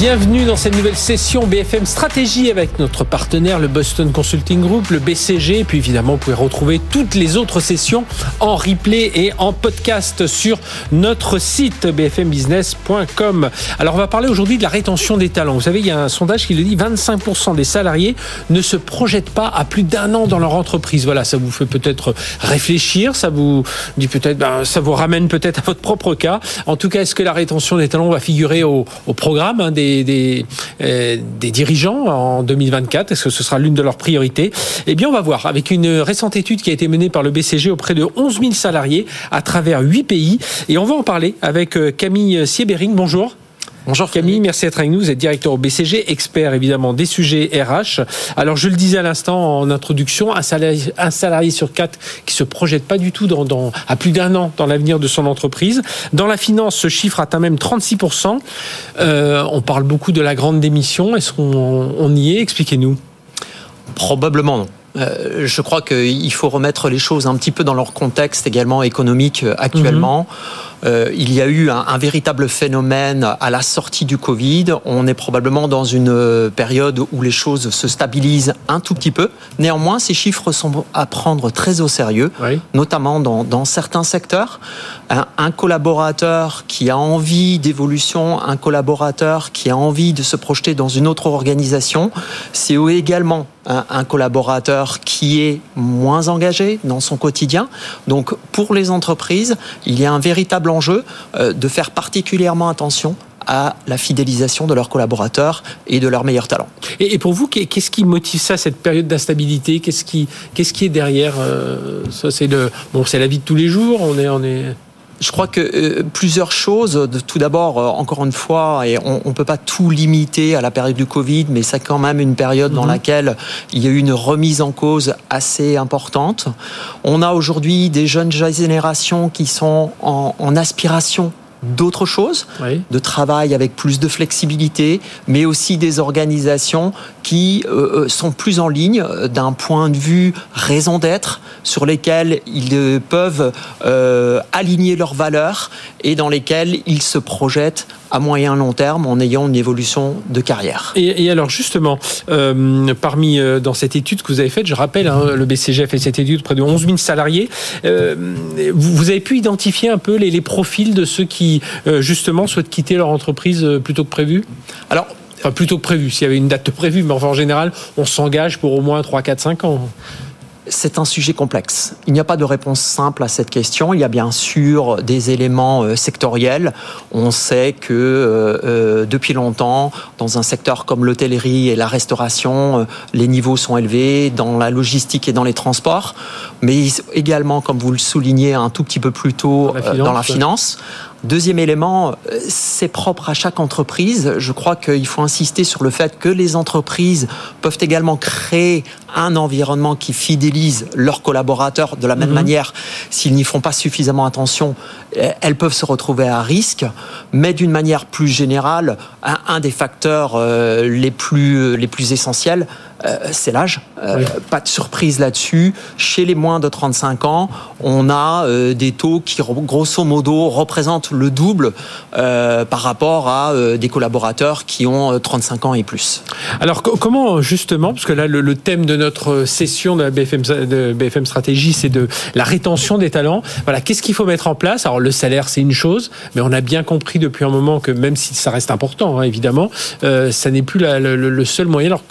Bienvenue dans cette nouvelle session BFM Stratégie avec notre partenaire, le Boston Consulting Group, le BCG. Et puis évidemment, vous pouvez retrouver toutes les autres sessions en replay et en podcast sur notre site bfmbusiness.com. Alors, on va parler aujourd'hui de la rétention des talents. Vous savez, il y a un sondage qui le dit 25% des salariés ne se projettent pas à plus d'un an dans leur entreprise. Voilà, ça vous fait peut-être réfléchir, ça vous dit peut-être, ben, ça vous ramène peut-être à votre propre cas. En tout cas, est-ce que la rétention des talents va figurer au, programme hein, des des, euh, des, dirigeants en 2024 Est-ce que ce sera l'une de leurs priorités? Eh bien, on va voir. Avec une récente étude qui a été menée par le BCG auprès de 11 000 salariés à travers 8 pays. Et on va en parler avec euh, Camille Siebering. Bonjour. Bonjour Camille, merci d'être avec nous. Vous êtes directeur au BCG, expert évidemment des sujets RH. Alors je le disais à l'instant en introduction, un salarié, un salarié sur quatre qui se projette pas du tout dans, à plus d'un an dans l'avenir de son entreprise. Dans la finance, ce chiffre atteint même 36%. Euh, on parle beaucoup de la grande démission. Est-ce qu'on y est? Expliquez-nous. Probablement non. Euh, je crois qu'il faut remettre les choses un petit peu dans leur contexte également économique euh, actuellement. Mhm. Euh, il y a eu un, véritable phénomène à la sortie du Covid. On est probablement dans une euh, période où les choses se stabilisent un tout petit peu. Néanmoins, ces chiffres sont à prendre très au sérieux, notamment dans, certains secteurs. Un, collaborateur qui a envie d'évolution, un collaborateur qui a envie de se projeter dans une autre organisation, c'est également un, collaborateur qui est moins engagé dans son quotidien. Donc, pour les entreprises, il y a un véritable enjeu euh, de faire particulièrement attention à la fidélisation de leurs collaborateurs et de leurs meilleurs talents. Et pour vous, qu'est-ce qui motive ça, cette période d'instabilité? Qu'est-ce qui, est derrière euh, Ça, c'est bon, c'est la vie de tous les jours. On est. Je crois que euh, plusieurs choses. Tout d'abord, euh, encore une fois, et on ne peut pas tout limiter à la période du Covid, mais c'est quand même une période dans mhm. laquelle il y a eu une remise en cause assez importante. On a aujourd'hui des jeunes générations qui sont en, en aspiration d'autres choses, de travail avec plus de flexibilité, mais aussi des organisations qui euh, euh, sont plus en ligne euh, d'un point de vue raison d'être, sur lesquelles ils peuvent aligner leurs valeurs et dans lesquelles ils se projettent à moyen long terme en ayant une évolution de carrière. Et, alors justement, euh, parmi euh, dans cette étude que vous avez faite, je rappelle, hein, le BCG a fait cette étude près de 11 000 salariés. Euh, vous, avez pu identifier un peu les, profils de ceux qui justement souhaitent quitter leur entreprise plutôt que prévu? Alors Enfin, plutôt que prévu, s'il y avait une date prévue, mais enfin, en général, on s'engage pour au moins 3, 4, 5 ans c'est un sujet complexe. Il n'y a pas de réponse simple à cette question. Il y a bien sûr des éléments euh, sectoriels. On sait que euh, euh, depuis longtemps, dans un secteur comme l'hôtellerie et la restauration, les niveaux sont élevés dans la logistique et dans les transports, mais également, comme vous le soulignez un tout petit peu plus tôt, dans la finance. Deuxième élément, c'est propre à chaque entreprise. Je crois qu'il faut insister sur le fait que les entreprises peuvent également créer un environnement qui fidélise leurs collaborateurs de la même mhm. manière. S'ils n'y font pas suffisamment attention, elles peuvent se retrouver à risque. Mais d'une manière plus générale, un, des facteurs euh, les plus, les plus essentiels, euh, c'est l'âge. Euh, pas de surprise là-dessus. Chez les moins de 35 ans, on a des taux qui, grosso modo, représentent le double par rapport à des collaborateurs qui ont 35 ans et plus. Alors comment justement, parce que là le, thème de notre session de BFM, de BFM Stratégie, c'est de la rétention des talents. Voilà, qu'est-ce qu'il faut mettre en place? Alors le salaire, c'est une chose, mais on a bien compris depuis un moment que même si ça reste important, hein, évidemment, euh, ça n'est plus le, seul moyen. Alors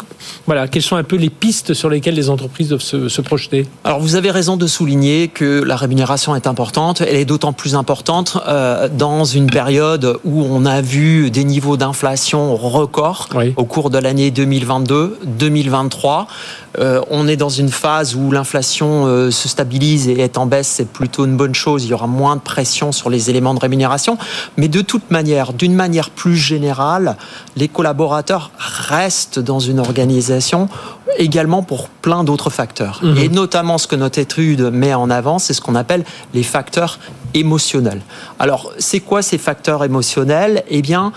voilà, quelles sont un peu les pistes sur lesquelles les entreprises doivent se, projeter Alors vous avez raison de souligner que la rémunération est importante. Elle est d'autant plus importante euh, dans une période où on a vu des niveaux d'inflation records au cours de l'année 2022-2023. Euh, on est dans une phase où l'inflation euh, se stabilise et est en baisse, c'est plutôt une bonne chose. Il y aura moins de pression sur les éléments de rémunération. Mais de toute manière, d'une manière plus générale, les collaborateurs restent dans une organisation également pour plein d'autres facteurs. Mhm. Et notamment ce que notre étude met en avant, c'est ce qu'on appelle les facteurs émotionnels. Alors, c'est quoi ces facteurs émotionnels? Eh bien,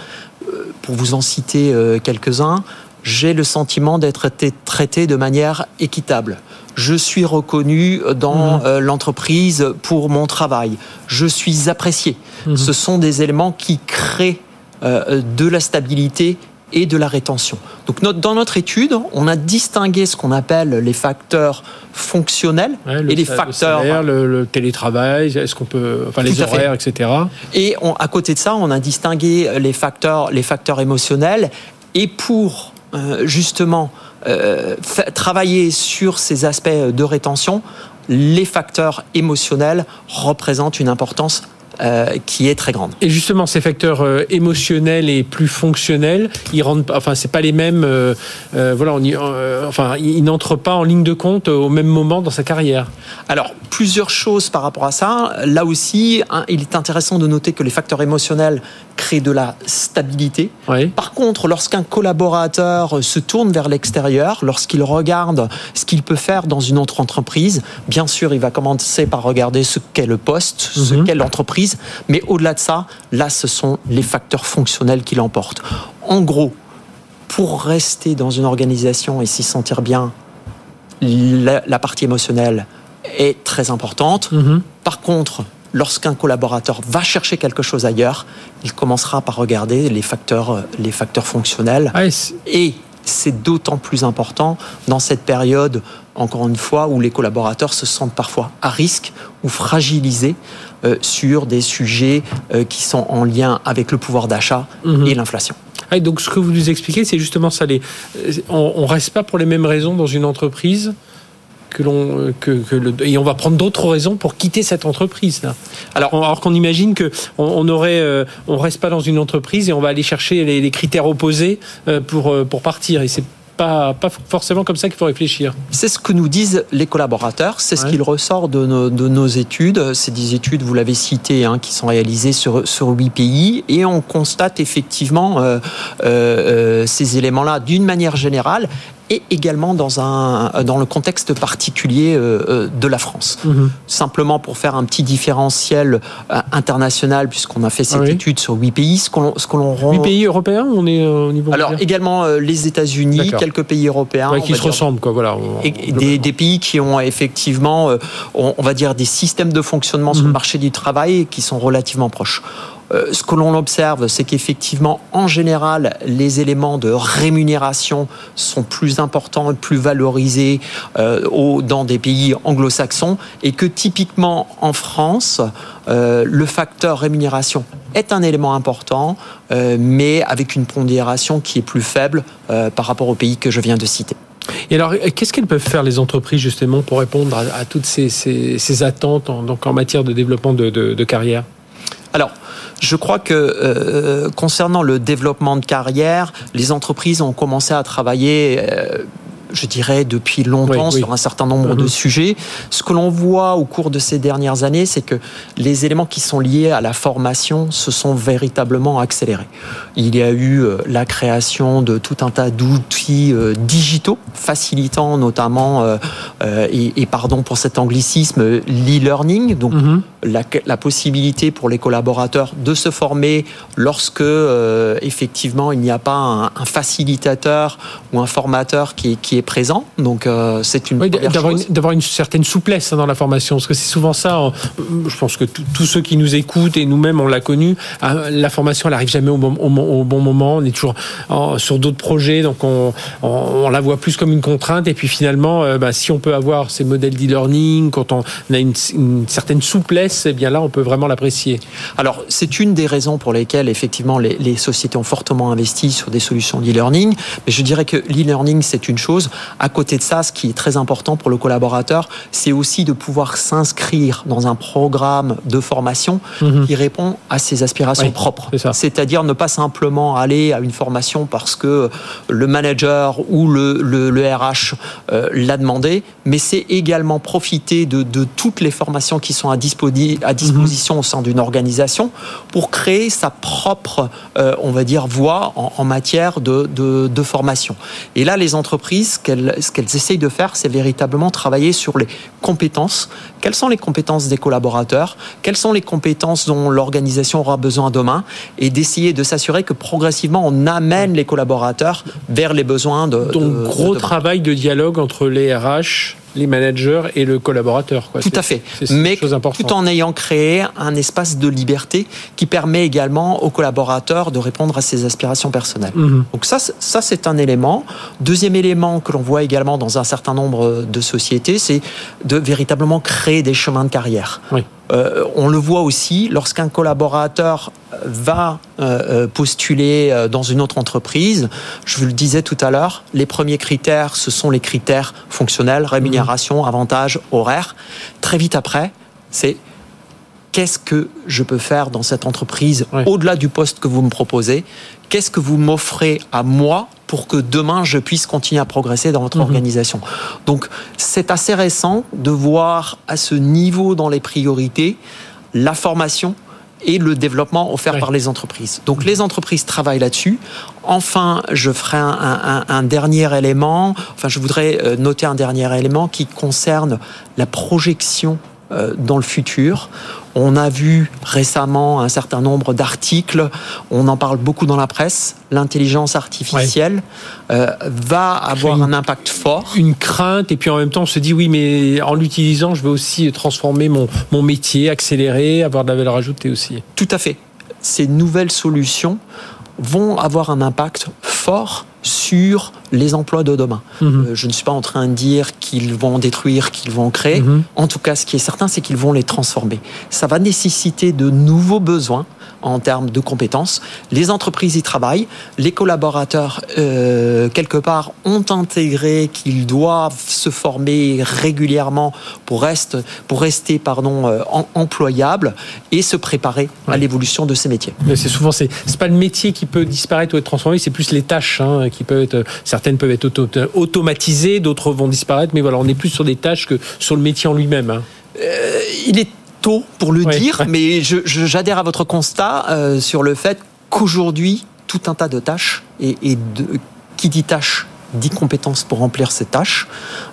pour vous en citer quelques-uns, j'ai le sentiment d'être traité de manière équitable. Je suis reconnu dans mhm. l'entreprise pour mon travail. Je suis apprécié. Mhm. Ce sont des éléments qui créent de la stabilité et de la rétention. Donc dans notre étude, on a distingué ce qu'on appelle les facteurs fonctionnels et les facteurs le, le, télétravail, est-ce qu'on peut, enfin les horaires, etc. Et à côté de ça, on a distingué les facteurs, les facteurs émotionnels. Et pour euh, justement euh, travailler sur ces aspects de rétention, les facteurs émotionnels représentent une importance euh, qui est très grande. Et justement, ces facteurs euh, émotionnels et plus fonctionnels, ils rendent, enfin, c'est pas les mêmes. Euh, voilà, on y, enfin, ils n'entrent pas en ligne de compte au même moment dans sa carrière. Alors, plusieurs choses par rapport à ça. Là aussi, hein, il est intéressant de noter que les facteurs émotionnels créent de la stabilité. Par contre, lorsqu'un collaborateur se tourne vers l'extérieur, lorsqu'il regarde ce qu'il peut faire dans une autre entreprise, bien sûr, il va commencer par regarder ce qu'est le poste, ce mhm. qu'est l'entreprise mais au-delà de ça, là, ce sont les facteurs fonctionnels qui l'emportent. En gros, pour rester dans une organisation et s'y sentir bien, la, partie émotionnelle est très importante. Mm-hmm. Par contre, lorsqu'un collaborateur va chercher quelque chose ailleurs, il commencera par regarder les facteurs, les facteurs fonctionnels. Ah, et c'est d'autant plus important dans cette période, encore une fois, où les collaborateurs se sentent parfois à risque ou fragilisés euh, sur des sujets euh, qui sont en lien avec le pouvoir d'achat mhm. et l'inflation. Ah, donc ce que vous nous expliquez, c'est justement ça. Les, euh, on ne reste pas pour les mêmes raisons dans une entreprise que l'on que, que et on va prendre d'autres raisons pour quitter cette entreprise là. Alors, alors qu'on imagine que on, aurait on reste pas dans une entreprise et on va aller chercher les, les critères opposés pour pour partir et c'est pas, pas forcément comme ça qu'il faut réfléchir. C'est ce que nous disent les collaborateurs, c'est ce qu'il ressort de nos, de nos, études. C'est des études, vous l'avez cité, hein, qui sont réalisées sur, sur 8 pays et on constate effectivement euh, euh, euh ces éléments-là d'une manière générale et également dans, un, dans le contexte particulier euh, euh, de la France. Mhm. Simplement pour faire un petit différentiel euh, international, puisqu'on a fait cette étude sur huit pays, ce que l'on rend... Huit pays européens on est au niveau Alors également les États-Unis, quelques pays européens. qui se ressemblent, quoi, voilà. et des, des, pays qui ont effectivement, on, va dire, des systèmes de fonctionnement sur le mhm. marché du travail qui sont relativement proches. Euh, ce que l'on observe, c'est qu'effectivement, en général, les éléments de rémunération sont plus importants plus valorisés euh, dans des pays anglo-saxons et que typiquement en France, euh, le facteur rémunération est un élément important, mais avec une pondération qui est plus faible par rapport aux pays que je viens de citer. Et alors, qu'est-ce qu'elles peuvent faire les entreprises justement pour répondre à, toutes ces, attentes en, donc en matière de développement de carrière? Alors, je crois que euh, concernant le développement de carrière, les entreprises ont commencé à travailler euh, je dirais, depuis longtemps sur un certain nombre de mhm. sujets. Ce que l'on voit au cours de ces dernières années, c'est que les éléments qui sont liés à la formation se sont véritablement accélérés. Il y a eu euh, la création de tout un tas d'outils euh, digitaux, facilitant notamment, euh, et, pardon pour cet anglicisme, l'e-learning, donc mhm. la, possibilité pour les collaborateurs de se former lorsque, effectivement, il n'y a pas un, facilitateur ou un formateur qui qui est présent. Donc euh, c'est une d'avoir une, certaine souplesse hein, dans la formation, parce que c'est souvent ça. Je pense que tous ceux qui nous écoutent et nous-mêmes on l'a connu. Hein, la formation, elle arrive jamais au, bon, au, bon moment. On est toujours sur d'autres projets, donc on, on, la voit plus comme une contrainte. Et puis finalement, euh, bah, si on peut avoir ces modèles d'e-learning, quand on a une, certaine souplesse, eh bien là, on peut vraiment l'apprécier. Alors c'est une des raisons pour lesquelles effectivement les, les sociétés ont fortement investi sur des solutions d'e-learning. Mais je dirais que l'e-learning c'est une chose. À côté de ça, ce qui est très important pour le collaborateur, c'est aussi de pouvoir s'inscrire dans un programme de formation mhm. qui répond à ses aspirations propres. C'est-à-dire ne pas simplement aller à une formation parce que le manager ou le, le, RH euh, l'a demandé, mais c'est également profiter de, de, toutes les formations qui sont à, à disposition au sein d'une organisation pour créer sa propre, euh, on va dire, voie en, en matière de, de, de formation. Et là, les entreprises qu'elles ce qu'elles essayent de faire, c'est véritablement travailler sur les compétences. Quelles sont les compétences des collaborateurs? Quelles sont les compétences dont l'organisation aura besoin demain? Et d'essayer de s'assurer que progressivement, on amène les collaborateurs vers les besoins de. Donc, gros travail de dialogue entre les RH, les managers et le collaborateur. Quoi. Tout à fait. Mais tout en ayant créé un espace de liberté qui permet également aux collaborateurs de répondre à ses aspirations personnelles. Mhm. Donc ça, ça c'est un élément. Deuxième élément que l'on voit également dans un certain nombre de sociétés, c'est de véritablement créer des chemins de carrière. Oui. Euh, on le voit aussi lorsqu'un collaborateur va euh, euh, postuler dans une autre entreprise. Je vous le disais tout à l'heure, les premiers critères, ce sont les critères fonctionnels, rémunération, avantages, horaires. Très vite après, c'est qu'est-ce que je peux faire dans cette entreprise au-delà du poste que vous me proposez? Qu'est-ce que vous m'offrez à moi pour que demain je puisse continuer à progresser dans votre mhm. organisation Donc c'est assez récent de voir à ce niveau dans les priorités la formation et le développement offert par les entreprises. Donc les entreprises travaillent là-dessus. Enfin, je ferai un, un, dernier élément, enfin je voudrais euh, noter un dernier élément qui concerne la projection euh, dans le futur. On a vu récemment un certain nombre d'articles, on en parle beaucoup dans la presse, l'intelligence artificielle euh, va avoir un impact fort. Une crainte, et puis en même temps on se dit oui, mais en l'utilisant, je veux aussi transformer mon, mon métier, accélérer, avoir de la valeur ajoutée aussi. Tout à fait. Ces nouvelles solutions vont avoir un impact fort sur les emplois de demain. Mhm. Euh, je ne suis pas en train de dire qu'ils vont détruire, qu'ils vont créer. Mhm. En tout cas, ce qui est certain, c'est qu'ils vont les transformer. Ça va nécessiter de nouveaux besoins en termes de compétences. Les entreprises y travaillent. Les collaborateurs, euh, quelque part, ont intégré qu'ils doivent se former régulièrement pour, reste, pour rester pardon, euh, employables et se préparer à l'évolution de ces métiers. C'est souvent, c'est pas le métier qui peut disparaître ou être transformé, c'est plus les tâches hein, qui peuvent être. Certaines peuvent être automatisées, d'autres vont disparaître, mais voilà, on est plus sur des tâches que sur le métier en lui-même. Hein. Euh, il est tôt pour le dire, mais j'adhère à votre constat euh, sur le fait qu'aujourd'hui, tout un tas de tâches, et, de, qui dit tâches dit compétences pour remplir ces tâches,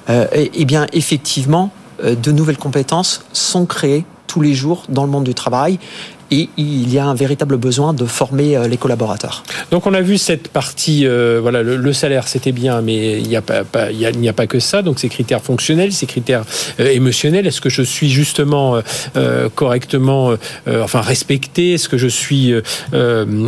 euh, et, bien effectivement, de nouvelles compétences sont créées tous les jours dans le monde du travail et il y a un véritable besoin de former euh, les collaborateurs. Donc on a vu cette partie, euh, voilà, le, salaire c'était bien, mais il n'y a pas, a, pas que ça. Donc ces critères fonctionnels, ces critères euh, émotionnels. Est-ce que je suis justement correctement, enfin respecté? Est-ce que je suis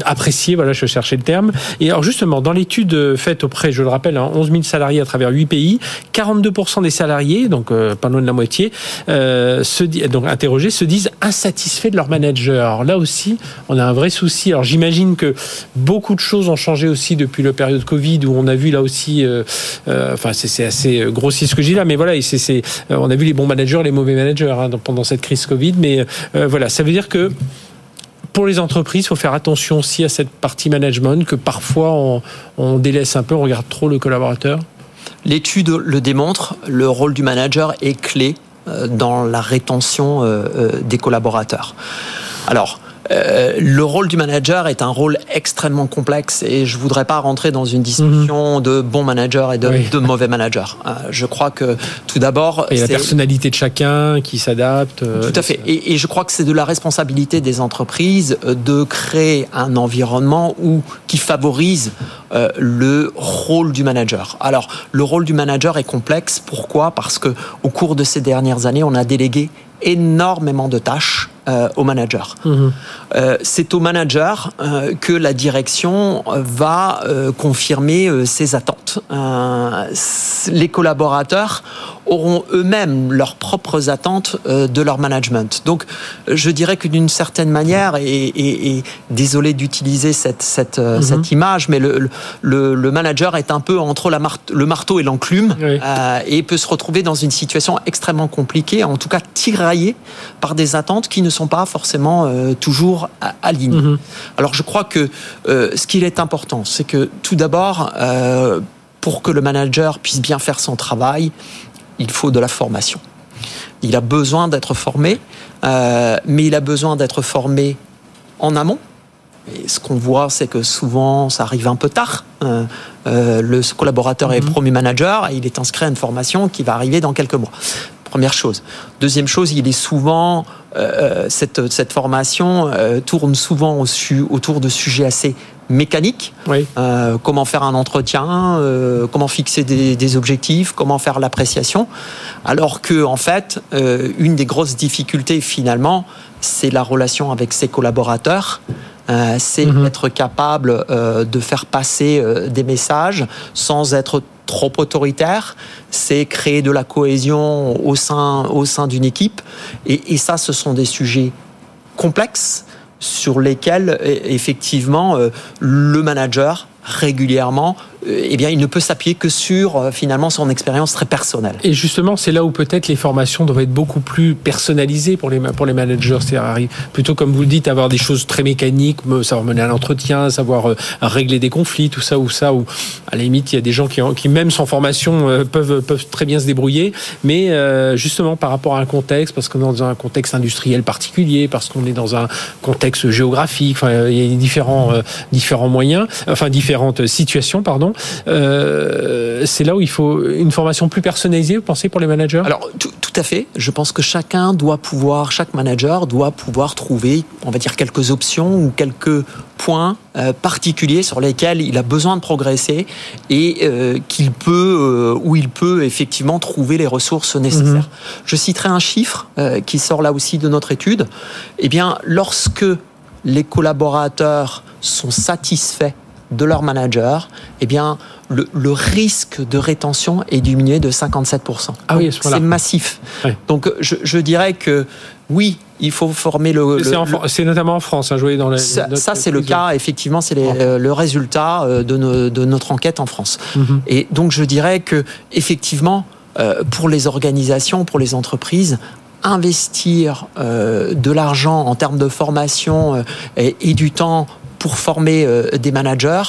apprécié? Voilà, je cherchais le terme. Et alors justement, dans l'étude faite auprès, je le rappelle, 11 hein, 000 salariés à travers 8 pays, 42% des salariés, donc pas loin de la moitié, se, donc interrogés, se disent insatisfaits de leur manager. Alors là aussi, on a un vrai souci. Alors j'imagine que beaucoup de choses ont changé aussi depuis la période Covid où on a vu là aussi, euh, euh, enfin c'est assez grossier ce que je dis là, mais voilà, euh, on a vu les bons managers, les mauvais managers hein, pendant cette crise Covid, mais voilà, ça veut dire que pour les entreprises, il faut faire attention aussi à cette partie management que parfois on, on délaisse un peu, on regarde trop le collaborateur. L'étude le démontre, le rôle du manager est clé dans la rétention des collaborateurs. Alors, euh, le rôle du manager est un rôle extrêmement complexe et je voudrais pas rentrer dans une discussion mhm. de bons managers et de, mauvais managers. Euh, je crois que tout d'abord, il y a la personnalité de chacun qui s'adapte. Euh, tout à fait. Et, je crois que c'est de la responsabilité des entreprises de créer un environnement où qui favorise le rôle du manager. Alors, le rôle du manager est complexe. Pourquoi? Parce que au cours de ces dernières années, on a délégué énormément de tâches euh, au manager. Mhm. Euh, c'est au manager euh, que la direction va confirmer ses attentes. les collaborateurs auront eux-mêmes leurs propres attentes de leur management. Donc, je dirais que d'une certaine manière, et, désolé d'utiliser cette, cette, mhm. cette, image, mais le, le, le, manager est un peu entre la le marteau et l'enclume et peut se retrouver dans une situation extrêmement compliquée, en tout cas tiraillée par des attentes qui ne sont pas forcément euh, toujours alignées. Mhm. Alors je crois que euh, ce qu'il est important, c'est que tout d'abord, euh, pour que le manager puisse bien faire son travail, il faut de la formation. Il a besoin d'être formé, mais il a besoin d'être formé en amont Et ce qu'on voit, c'est que souvent, ça arrive un peu tard. Euh, le collaborateur est Mhm. promu manager et il est inscrit à une formation qui va arriver dans quelques mois. Première chose. Deuxième chose, il est souvent euh, cette, cette formation euh, tourne souvent au su- autour de sujets assez mécaniques. Oui. Euh, comment faire un entretien, euh, comment fixer des, des objectifs, comment faire l'appréciation. Alors que en fait, euh, une des grosses difficultés finalement, c'est la relation avec ses collaborateurs. Euh, c'est Mhm. être capable euh, de faire passer euh, des messages sans être trop autoritaire. C'est créer de la cohésion au sein, au sein d'une équipe. Et, et ça, ce sont des sujets complexes sur lesquels e- effectivement euh, le manager régulièrement eh bien il ne peut s'appuyer que sur euh, finalement son expérience très personnelle. Et justement, c'est là où peut-être les formations doivent être beaucoup plus personnalisées pour les, pour les managers. C'est-à-dire, plutôt comme vous le dites, avoir des choses très mécaniques, savoir mener un entretien, savoir euh, régler des conflits, tout ça ou ça. Ou à la limite, il y a des gens qui, même sans formation, euh, peuvent, peuvent très bien se débrouiller. Mais euh, justement, par rapport à un contexte, parce qu'on est dans un contexte industriel particulier, parce qu'on est dans un contexte géographique, enfin, il y a différents, euh, différents moyens, enfin différentes situations, pardon. Euh, c'est là où il faut une formation plus personnalisée, vous pensez, pour les managers? Alors tout, tout à fait. Je pense que chacun doit pouvoir, chaque manager doit pouvoir trouver, on va dire, quelques options ou quelques points euh, particuliers sur lesquels il a besoin de progresser et euh, qu'il peut, où il peut effectivement trouver les ressources nécessaires. Je citerai un chiffre qui sort là aussi de notre étude. Eh bien, lorsque les collaborateurs sont satisfaits de leur manager, eh bien, le, le risque de rétention est diminué de 57%. Ah oui, ce c'est massif. Donc, je, je dirais que oui, il faut former le. le- C'est notamment en France, hein, je voyais dans la. ça, c'est le cas, effectivement, c'est les- euh, le résultat euh, de, nos- de notre enquête en France. Mhm. Et donc, je dirais que, effectivement, euh, pour les organisations, pour les entreprises, investir euh, de l'argent en termes de formation euh, et, et du temps pour former euh, des managers,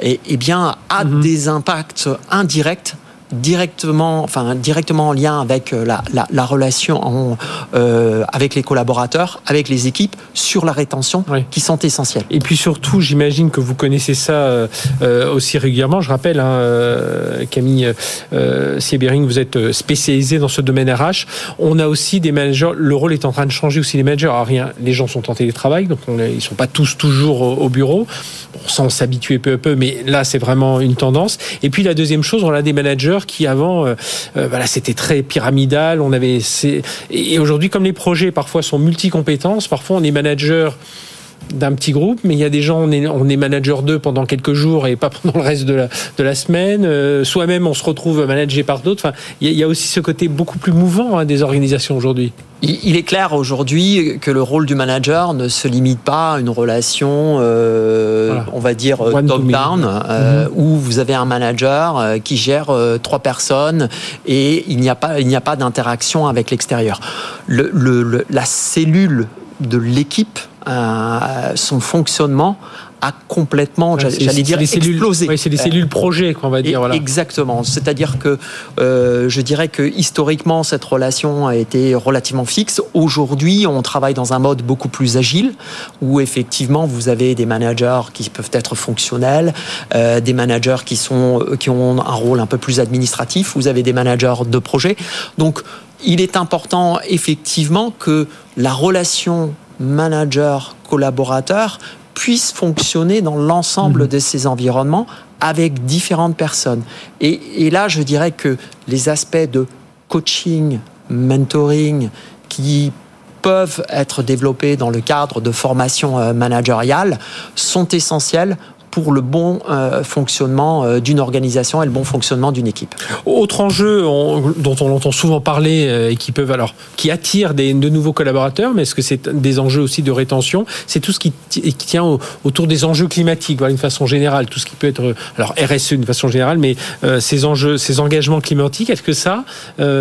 et, eh bien, a Mhm. des impacts indirects directement, enfin directement en lien avec euh, la, la, la relation en, euh, avec les collaborateurs, avec les équipes, sur la rétention, Oui. qui sont essentielles. Et puis surtout, j'imagine que vous connaissez ça euh, aussi régulièrement. Je rappelle, hein, Camille euh, Siebering, vous êtes euh, spécialisé dans ce domaine RH. On a aussi des managers. Le rôle est en train de changer aussi. Les managers, alors rien, les gens sont en télétravail, donc on ils sont pas tous toujours au, au bureau. Bon, sans s'habituer peu à peu, mais là c'est vraiment une tendance. Et puis la deuxième chose, on a des managers qui avant, euh, euh, voilà, c'était très pyramidal. On avait et aujourd'hui, comme les projets parfois sont multi-compétences, parfois on est manager d'un petit groupe, mais il y a des gens, on est, on est manager d'eux pendant quelques jours et pas pendant le reste de la, de la semaine. Euh, Soi-même, on se retrouve managé par d'autres. Enfin, il y, a- il y a aussi ce côté beaucoup plus mouvant hein, des organisations aujourd'hui. Il il est clair aujourd'hui que le rôle du manager ne se limite pas à une relation, euh, Voilà. on va dire, to top-down, euh, où vous avez un manager euh, qui gère euh, trois personnes et il n'y a pas, il n'y a pas d'interaction avec l'extérieur. Le, le- le- la cellule de l'équipe, euh, son fonctionnement a complètement, C'est- j'allais dire, cellules, explosé. ouais, c'est des Euh, cellules projets, qu'on va dire. et- Voilà. Exactement. C'est-à-dire que euh, je dirais que historiquement cette relation a été relativement fixe. Aujourd'hui, on travaille dans un mode beaucoup plus agile, où effectivement vous avez des managers qui peuvent être fonctionnels, euh, des managers qui sont qui ont un rôle un peu plus administratif. Vous avez des managers de projet. Donc il est important effectivement que la relation manager-collaborateur puisse fonctionner dans l'ensemble Mhm. de ces environnements avec différentes personnes. Et, et là, je dirais que les aspects de coaching, mentoring, qui peuvent être développés dans le cadre de formation euh, managériale sont essentiels pour le bon euh, fonctionnement euh, d'une organisation et le bon fonctionnement d'une équipe. Autre enjeu on- dont on entend souvent parler euh, et qui peuvent alors qui attire des, de nouveaux collaborateurs, mais est-ce que c'est des enjeux aussi de rétention? C'est tout ce qui, ti- qui tient au- autour des enjeux climatiques, d'une façon générale, tout ce qui peut être alors RSE d'une façon générale, mais ces enjeux, ces engagements climatiques, est-ce que ça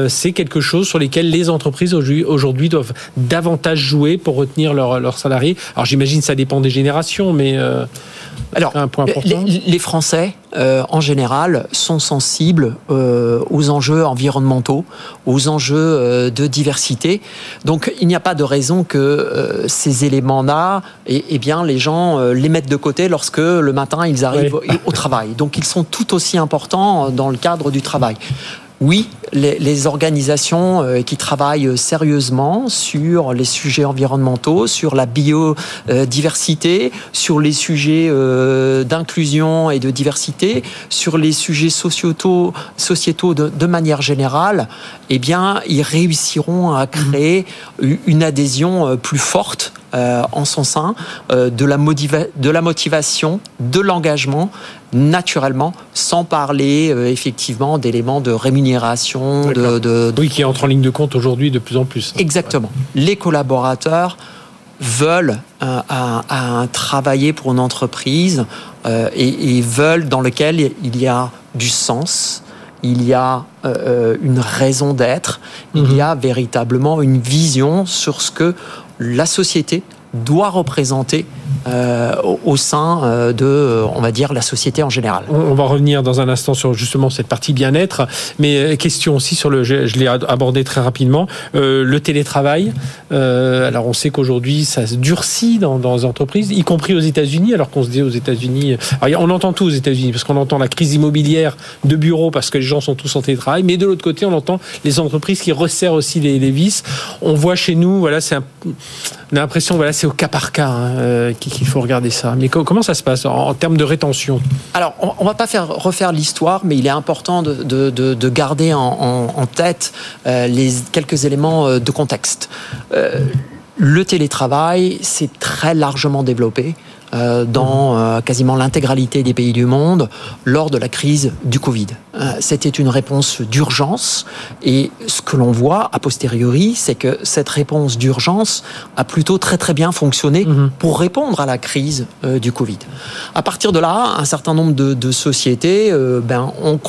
c'est quelque chose sur lesquels les entreprises aujourd'hui doivent davantage jouer pour retenir leurs salariés? Alors j'imagine que ça dépend des générations, mais Alors, un point important. Les, Français, euh, en général, sont sensibles euh, aux enjeux environnementaux, aux enjeux euh, de diversité. Donc, il n'y a pas de raison que ces éléments-là, et, eh bien, les gens les mettent de côté lorsque le matin ils arrivent au travail. Donc, ils sont tout aussi importants dans le cadre du travail oui, les, organisations euh, qui travaillent sérieusement sur les sujets environnementaux, sur la biodiversité, sur les sujets euh, d'inclusion et de diversité, sur les sujets sociétaux, sociétaux de, manière générale, eh bien, ils réussiront à créer une adhésion euh, plus forte en son sein, de, la de la motivation, de l'engagement naturellement, sans parler euh, effectivement d'éléments de rémunération. De, Oui, qui entre en ligne de compte aujourd'hui de plus en plus. Exactement. Les collaborateurs veulent euh, travailler pour une entreprise euh, et, veulent dans lequel il y a du sens, il y a une raison d'être, il y mhm. a véritablement une vision sur ce que la société doit représenter euh, au, sein euh, de, euh, on va dire, la société en général. On, va revenir dans un instant sur justement cette partie bien-être, mais question aussi sur le, je, l'ai abordé très rapidement, le télétravail. alors on sait qu'aujourd'hui ça se durcit dans, dans les entreprises, y compris aux États-Unis, alors qu'on se dit aux États-Unis, on entend tout aux États-Unis parce qu'on entend la crise immobilière de bureaux parce que les gens sont tous en télétravail, mais de l'autre côté on entend les entreprises qui resserrent aussi les, vis. On voit chez nous, voilà, c'est on a l'impression, voilà, c'est au cas par cas hein, qu'il faut regarder ça. Mais comment ça se passe en, termes de rétention? Alors, on, ne va pas faire refaire l'histoire, mais il est important de, garder en, tête euh, quelques éléments euh, de contexte. Euh, le télétravail s'est très largement développé. Dans quasiment l'intégralité des pays du monde lors de la crise du Covid. Euh, c'était une réponse d'urgence et ce que l'on voit a posteriori, c'est que cette réponse d'urgence a plutôt très très bien fonctionné mhm. pour répondre à la crise du Covid. À partir de là, un certain nombre de, de sociétés ben, ont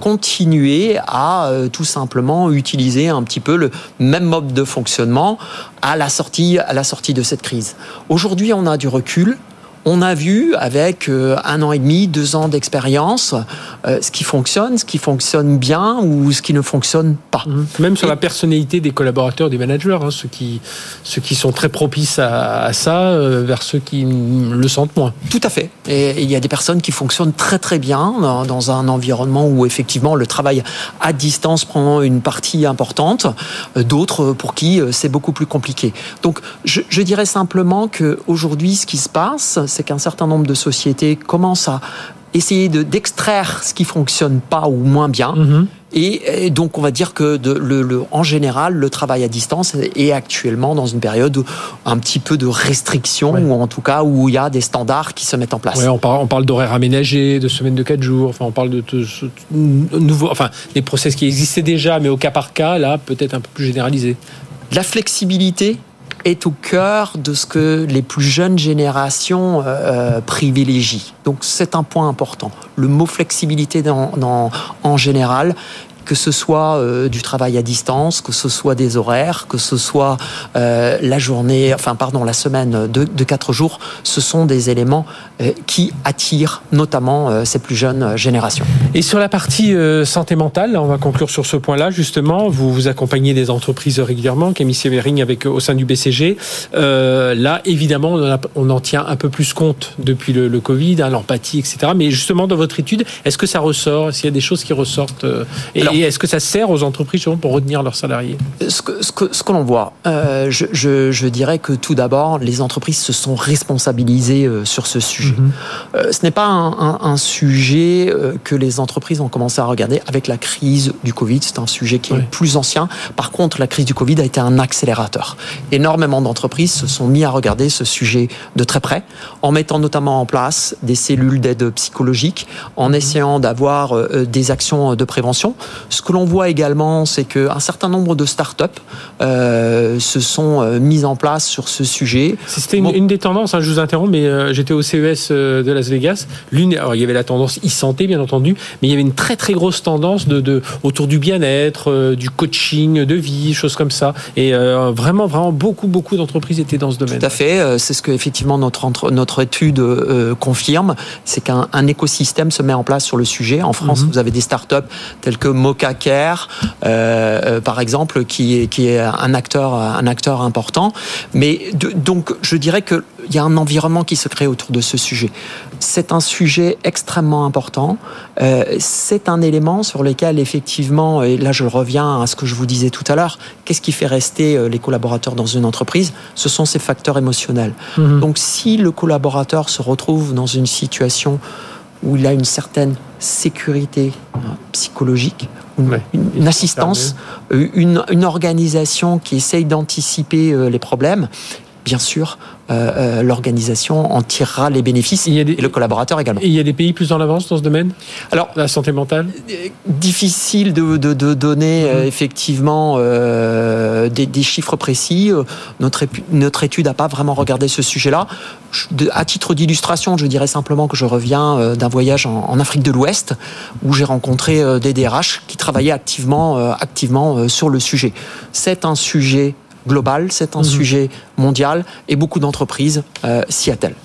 continué à tout simplement utiliser un petit peu le même mode de fonctionnement à la sortie, à la sortie de cette crise. Aujourd'hui, on a du recul on a vu avec euh, un an et demi, deux ans d'expérience, euh, ce qui fonctionne, ce qui fonctionne bien ou ce qui ne fonctionne pas. Mhm. Même sur la personnalité des collaborateurs, des managers, hein, ceux, qui, ceux qui sont très propices à, ça euh, vers ceux qui le sentent moins. Tout à fait. Et il y a des personnes qui fonctionnent très très bien dans, un environnement où effectivement le travail à distance prend une partie importante, d'autres pour qui c'est beaucoup plus compliqué. Donc je, je dirais simplement qu'aujourd'hui ce qui se passe, c'est qu'un certain nombre de sociétés commencent à essayer d'extraire ce qui fonctionne pas ou moins bien. Mhm. Et, donc, on va dire que de, le, en général, le travail à distance est actuellement dans une période un petit peu de restriction, ou en tout cas où il y a des standards qui se mettent en place. on parle, on parle d'horaires aménagés, de semaines de 4 jours, enfin, on parle de, de, nouveaux, enfin, des process qui existaient déjà, mais au cas par cas, là, peut-être un peu plus généralisé. La flexibilité est au cœur de ce que les plus jeunes générations euh, euh, privilégient. Donc c'est un point important. Le mot flexibilité en général que ce soit euh, du travail à distance, que ce soit des horaires, que ce soit euh, la journée, enfin pardon, la semaine de, quatre jours, ce sont des éléments euh, qui attirent notamment ces plus jeunes générations. Et sur la partie santé mentale, on va conclure sur ce point-là justement. Vous vous accompagnez des entreprises régulièrement, Camille Sévering avec au sein du BCG. là, évidemment, on, en tient un peu plus compte depuis le, Covid, hein, l'empathie, etc. Mais justement, dans votre étude, est-ce que ça ressort? Qu'il y a des choses qui ressortent est-ce que ça sert aux entreprises pour retenir leurs salariés Ce que, ce que, ce que l'on voit, euh, je, je, je, dirais que tout d'abord, les entreprises se sont responsabilisées euh, sur ce sujet. Mhm. euh, ce n'est pas un, un, un sujet euh, que les entreprises ont commencé à regarder avec la crise du Covid. C'est un sujet qui est plus ancien. Par contre, la crise du Covid a été un accélérateur. Énormément d'entreprises se sont mis à regarder ce sujet de très près, en mettant notamment en place des cellules d'aide psychologique, en mhm. essayant d'avoir euh, des actions de prévention. Ce que l'on voit également, c'est qu'un certain nombre de startups euh, se sont euh, mises en place sur ce sujet. C'était une, une, des tendances, hein, je vous interromps, mais euh, j'étais au CES de Las Vegas. L'une, alors il y avait la tendance e-santé, bien entendu, mais il y avait une très très grosse tendance de, de autour du bien-être, euh, du coaching de vie, choses comme ça. Et vraiment, vraiment, beaucoup, beaucoup d'entreprises étaient dans ce domaine. Tout à fait. C'est ce que effectivement notre entre, notre étude confirme, c'est qu'un écosystème se met en place sur le sujet. En France, mm -hmm. vous avez des startups telles que Mocha Care, par exemple, qui est qui est un acteur un acteur important. Mais de, donc, je dirais que il y a un environnement qui se crée autour de ce sujet. C'est un sujet extrêmement important. Euh, c'est un élément sur lequel, effectivement, et là je reviens à ce que je vous disais tout à l'heure, qu'est-ce qui fait rester euh, les collaborateurs dans une entreprise? Ce sont ces facteurs émotionnels. Mmh. Donc si le collaborateur se retrouve dans une situation où il a une certaine sécurité psychologique, une, ouais, une, une assistance, une, une, organisation qui essaye d'anticiper euh, les problèmes, bien sûr, euh, euh, l'organisation en tirera les bénéfices des, et le collaborateur également. Et il y a des pays plus en avance dans ce domaine? Alors, la santé mentale? Difficile de, de, de donner mmh. effectivement euh, des, des, chiffres précis. Notre, notre étude n'a pas vraiment regardé ce sujet-là. À titre d'illustration, je dirais simplement que je reviens d'un voyage en, en, Afrique de l'Ouest où j'ai rencontré des DRH qui travaillaient activement, activement sur le sujet. C'est un sujet global, c'est un mmh. sujet mondial et beaucoup d'entreprises euh, s'y attellent.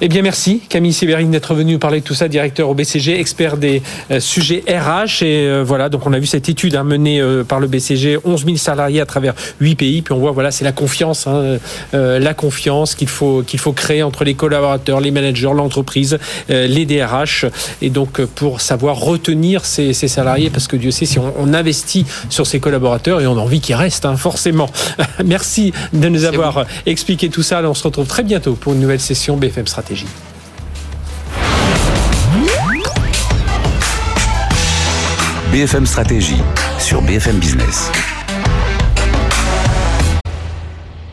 Eh bien, merci Camille Séverine d'être venu nous parler de tout ça, directeur au BCG, expert des euh, sujets RH. Et euh, voilà, donc on a vu cette étude hein, menée euh, par le BCG, 11 000 salariés à travers 8 pays. Puis on voit, voilà, c'est la confiance, hein, euh, la confiance qu'il faut qu'il faut créer entre les collaborateurs, les managers, l'entreprise, euh, les DRH. Et donc pour savoir retenir ces, ces, salariés, parce que Dieu sait si on, on investit sur ces collaborateurs et on a envie qu'ils restent, hein, forcément. merci de nous avoir bon. expliqué tout ça. on se retrouve très bientôt pour une nouvelle session BFM Stratégie. BFM Stratégie sur BFM Business.